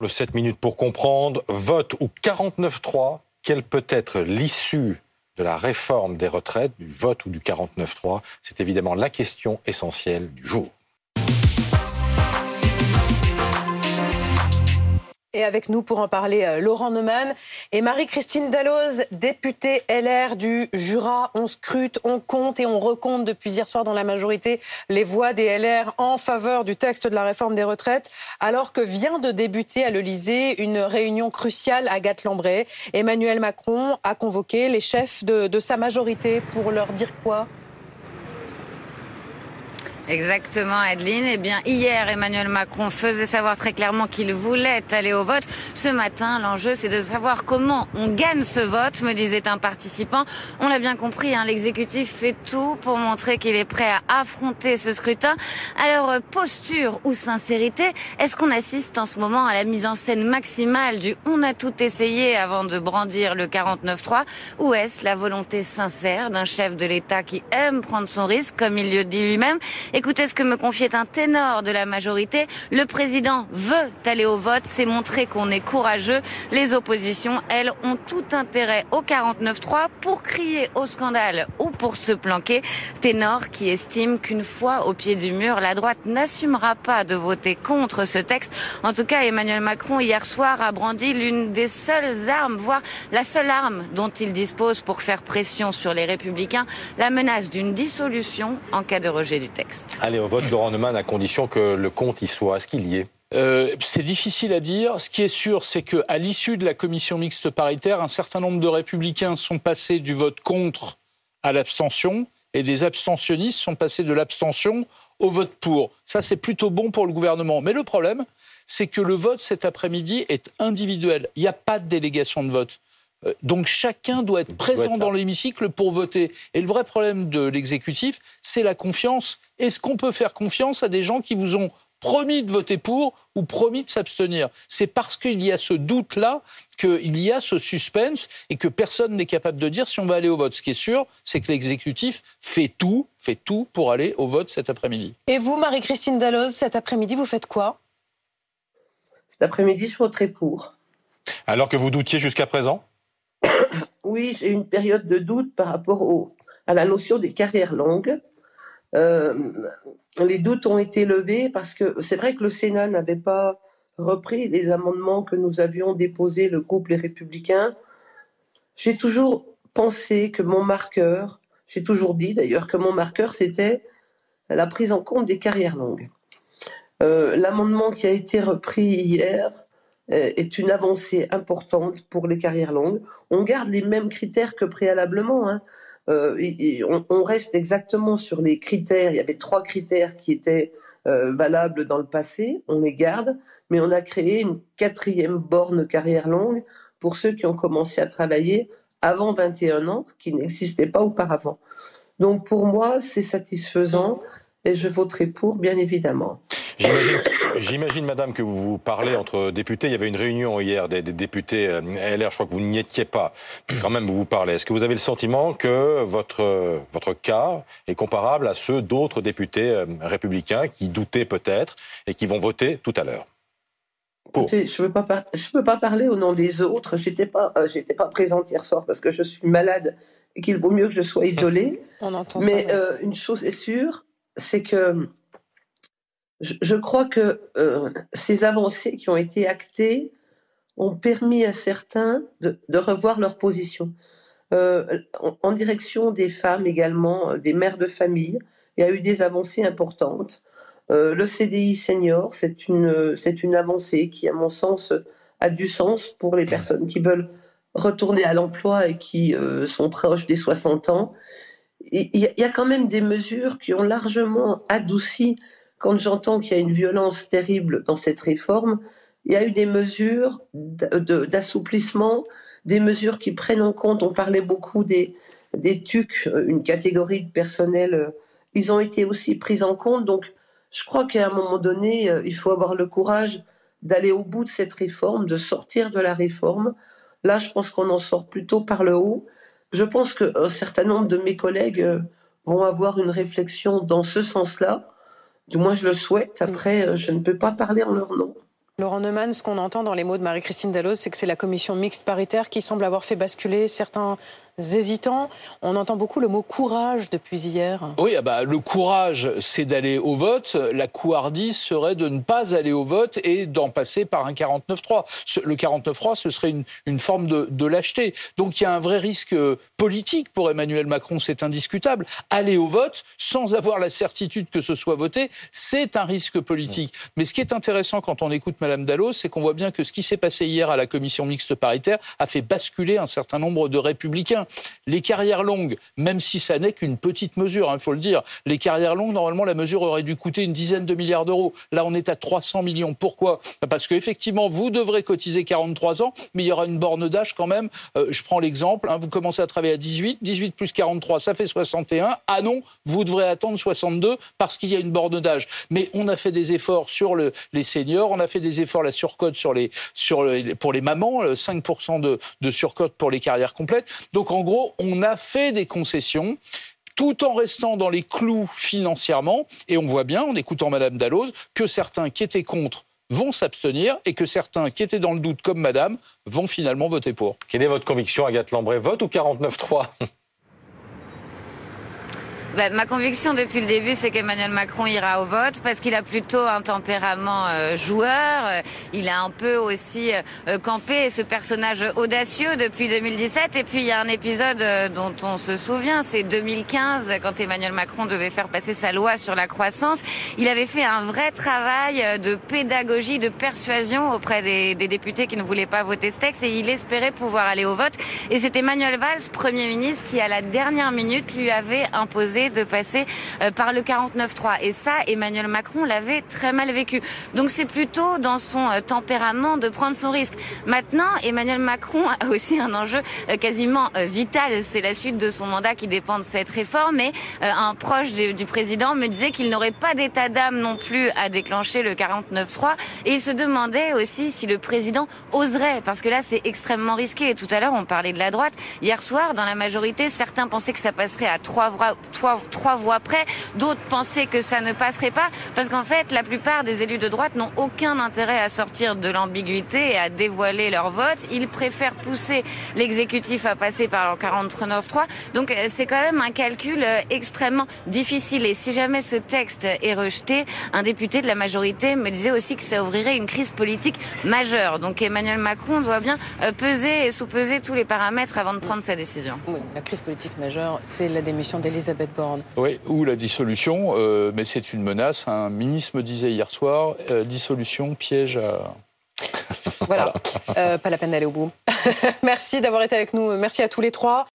Le 7 minutes pour comprendre, vote ou 49-3, quelle peut être l'issue de la réforme des retraites, du vote ou du 49-3 C'est évidemment la question essentielle du jour. Et avec nous pour en parler, euh, Laurent Neumann et Marie-Christine Dalloz, députée LR du Jura. On scrute, on compte et on recompte depuis hier soir dans la majorité les voix des LR en faveur du texte de la réforme des retraites, alors que vient de débuter à l'Elysée une réunion cruciale à Gat-Lambray. Emmanuel Macron a convoqué les chefs de sa majorité pour leur dire quoi? Exactement, Adeline. Eh bien, hier, Emmanuel Macron faisait savoir très clairement qu'il voulait aller au vote. Ce matin, l'enjeu, c'est de savoir comment on gagne ce vote, me disait un participant. On l'a bien compris, hein, l'exécutif fait tout pour montrer qu'il est prêt à affronter ce scrutin. Alors, posture ou sincérité, est-ce qu'on assiste en ce moment à la mise en scène maximale du on a tout essayé avant de brandir le 49-3 ou est-ce la volonté sincère d'un chef de l'État qui aime prendre son risque, comme il le dit lui-même? Écoutez ce que me confiait un ténor de la majorité. Le président veut aller au vote, c'est montrer qu'on est courageux. Les oppositions, elles, ont tout intérêt au 49-3 pour crier au scandale ou pour se planquer. Ténor qui estime qu'une fois au pied du mur, la droite n'assumera pas de voter contre ce texte. En tout cas, Emmanuel Macron, hier soir, a brandi l'une des seules armes, voire la seule arme dont il dispose pour faire pression sur les républicains, la menace d'une dissolution en cas de rejet du texte. Allez, au vote, Laurent Neumann, à condition que le compte y soit. Est-ce qu'il y est? Euh, c'est difficile à dire. Ce qui est sûr, c'est qu'à l'issue de la commission mixte paritaire, un certain nombre de républicains sont passés du vote contre à l'abstention et des abstentionnistes sont passés de l'abstention au vote pour. Ça, c'est plutôt bon pour le gouvernement. Mais le problème, c'est que le vote cet après-midi est individuel. Il n'y a pas de délégation de vote. Euh, donc chacun doit être présent dans l'hémicycle pour voter. Et le vrai problème de l'exécutif, c'est la confiance. Est-ce qu'on peut faire confiance à des gens qui vous ont promis de voter pour ou promis de s'abstenir? C'est parce qu'il y a ce doute-là qu'il y a ce suspense et que personne n'est capable de dire si on va aller au vote. Ce qui est sûr, c'est que l'exécutif fait tout, fait tout pour aller au vote cet après-midi. Et vous, Marie-Christine Dalloz, cet après-midi, vous faites quoi? Cet après-midi, je voterai pour. Alors que vous doutiez jusqu'à présent? Oui, j'ai une période de doute par rapport à la notion des carrières longues. Euh, les doutes ont été levés parce que c'est vrai que le Sénat n'avait pas repris les amendements que nous avions déposés, le groupe Les Républicains. J'ai toujours pensé que mon marqueur, j'ai toujours dit d'ailleurs que mon marqueur, c'était la prise en compte des carrières longues. Euh, l'amendement qui a été repris hier est une avancée importante pour les carrières longues. On garde les mêmes critères que préalablement. Hein. Euh, on, reste exactement sur les critères. Il y avait trois critères qui étaient euh, valables dans le passé. On les garde, mais on a créé une quatrième borne carrière longue pour ceux qui ont commencé à travailler avant 21 ans, qui n'existait pas auparavant. Donc pour moi, c'est satisfaisant et je voterai pour, bien évidemment. J'imagine, madame, que vous parlez entre députés. Il y avait une réunion hier des, députés euh, LR. Je crois que vous n'y étiez pas. Quand même, vous vous parlez. Est-ce que vous avez le sentiment que votre, votre cas est comparable à ceux d'autres députés euh, républicains qui doutaient peut-être et qui vont voter tout à l'heure? Je ne peux, pas, peux pas parler au nom des autres. Je n'étais pas, euh, pas présente hier soir parce que je suis malade et qu'il vaut mieux que je sois isolée. On entend Mais une chose est sûre, c'est que je, crois que euh, ces avancées qui ont été actées ont permis à certains de, revoir leur position. Euh, en, direction des femmes également, euh, des mères de famille, il y a eu des avancées importantes. le CDI senior, c'est une, c'est une avancée qui, à mon sens, a du sens pour les personnes qui veulent retourner à l'emploi et qui sont proches des 60 ans. Il y, a quand même des mesures qui ont largement adouci quand j'entends qu'il y a une violence terrible dans cette réforme, il y a eu des mesures d'assouplissement, des mesures qui prennent en compte, on parlait beaucoup des, des TUC, une catégorie de personnel, euh, ils ont été aussi pris en compte. Donc, je crois qu'à un moment donné, euh, il faut avoir le courage d'aller au bout de cette réforme, de sortir de la réforme. Là, je pense qu'on en sort plutôt par le haut. Je pense qu'un certain nombre de mes collègues euh, vont avoir une réflexion dans ce sens-là. Du moins, je le souhaite. Après, euh, je ne peux pas parler en leur nom. Laurent Neumann, ce qu'on entend dans les mots de Marie-Christine Dalloz, c'est que c'est la commission mixte paritaire qui semble avoir fait basculer certains hésitants. On entend beaucoup le mot courage depuis hier. Oui, ah bah, le courage, c'est d'aller au vote. La couardise serait de ne pas aller au vote et d'en passer par un 49-3. Le 49-3, ce serait une, une forme de, de, lâcheté. Donc il y a un vrai risque euh, politique pour Emmanuel Macron, c'est indiscutable. Aller au vote sans avoir la certitude que ce soit voté, c'est un risque politique. Mais ce qui est intéressant quand on écoute Madame Dallos, c'est qu'on voit bien que ce qui s'est passé hier à la commission mixte paritaire a fait basculer un certain nombre de républicains. Les carrières longues, même si ça n'est qu'une petite mesure, il hein, faut le dire, les carrières longues, normalement, la mesure aurait dû coûter une dizaine de milliards d'euros. Là, on est à 300 millions. Pourquoi? Parce qu'effectivement, vous devrez cotiser 43 ans, mais il y aura une borne d'âge quand même. Euh, je prends l'exemple, hein, vous commencez à travailler à 18, 18 plus 43, ça fait 61. Ah non, vous devrez attendre 62 parce qu'il y a une borne d'âge. Mais on a fait des efforts sur le, les seniors, on a fait des efforts, la surcote sur les, pour les mamans, 5% de, de surcote pour les carrières complètes. Donc en gros, on a fait des concessions tout en restant dans les clous financièrement. Et on voit bien, en écoutant Madame Dalloz, que certains qui étaient contre vont s'abstenir et que certains qui étaient dans le doute, comme Madame, vont finalement voter pour. Quelle est votre conviction, Agathe Lambray Vote ou 49-3 bah, ma conviction depuis le début, c'est qu'Emmanuel Macron ira au vote parce qu'il a plutôt un tempérament euh, joueur. Il a un peu aussi euh, campé ce personnage audacieux depuis 2017. Et puis il y a un épisode euh, dont on se souvient, c'est 2015 quand Emmanuel Macron devait faire passer sa loi sur la croissance. Il avait fait un vrai travail de pédagogie, de persuasion auprès des, des députés qui ne voulaient pas voter ce texte et il espérait pouvoir aller au vote. Et c'est Emmanuel Valls, Premier ministre, qui à la dernière minute lui avait imposé de passer euh, par le 49-3. Et ça, Emmanuel Macron l'avait très mal vécu. Donc c'est plutôt dans son euh, tempérament de prendre son risque. Maintenant, Emmanuel Macron a aussi un enjeu euh, quasiment vital. C'est la suite de son mandat qui dépend de cette réforme. Et un proche du président me disait qu'il n'aurait pas d'état d'âme non plus à déclencher le 49-3. Et il se demandait aussi si le président oserait, parce que là c'est extrêmement risqué. Et tout à l'heure on parlait de la droite. Hier soir, dans la majorité, certains pensaient que ça passerait à trois, trois trois voix près. D'autres pensaient que ça ne passerait pas parce qu'en fait, la plupart des élus de droite n'ont aucun intérêt à sortir de l'ambiguïté et à dévoiler leur vote. Ils préfèrent pousser l'exécutif à passer par leur 49-3. Donc euh, c'est quand même un calcul euh, extrêmement difficile. Et si jamais ce texte est rejeté, un député de la majorité me disait aussi que ça ouvrirait une crise politique majeure. Donc Emmanuel Macron doit bien euh, peser et sous-peser tous les paramètres avant de prendre sa décision. Oui, la crise politique majeure, c'est la démission d'Elisabeth Oui, ou la dissolution, euh, mais c'est une menace. Un ministre me disait hier soir, euh, dissolution, piège à... Voilà, euh, pas la peine d'aller au bout. Merci d'avoir été avec nous. Merci à tous les trois.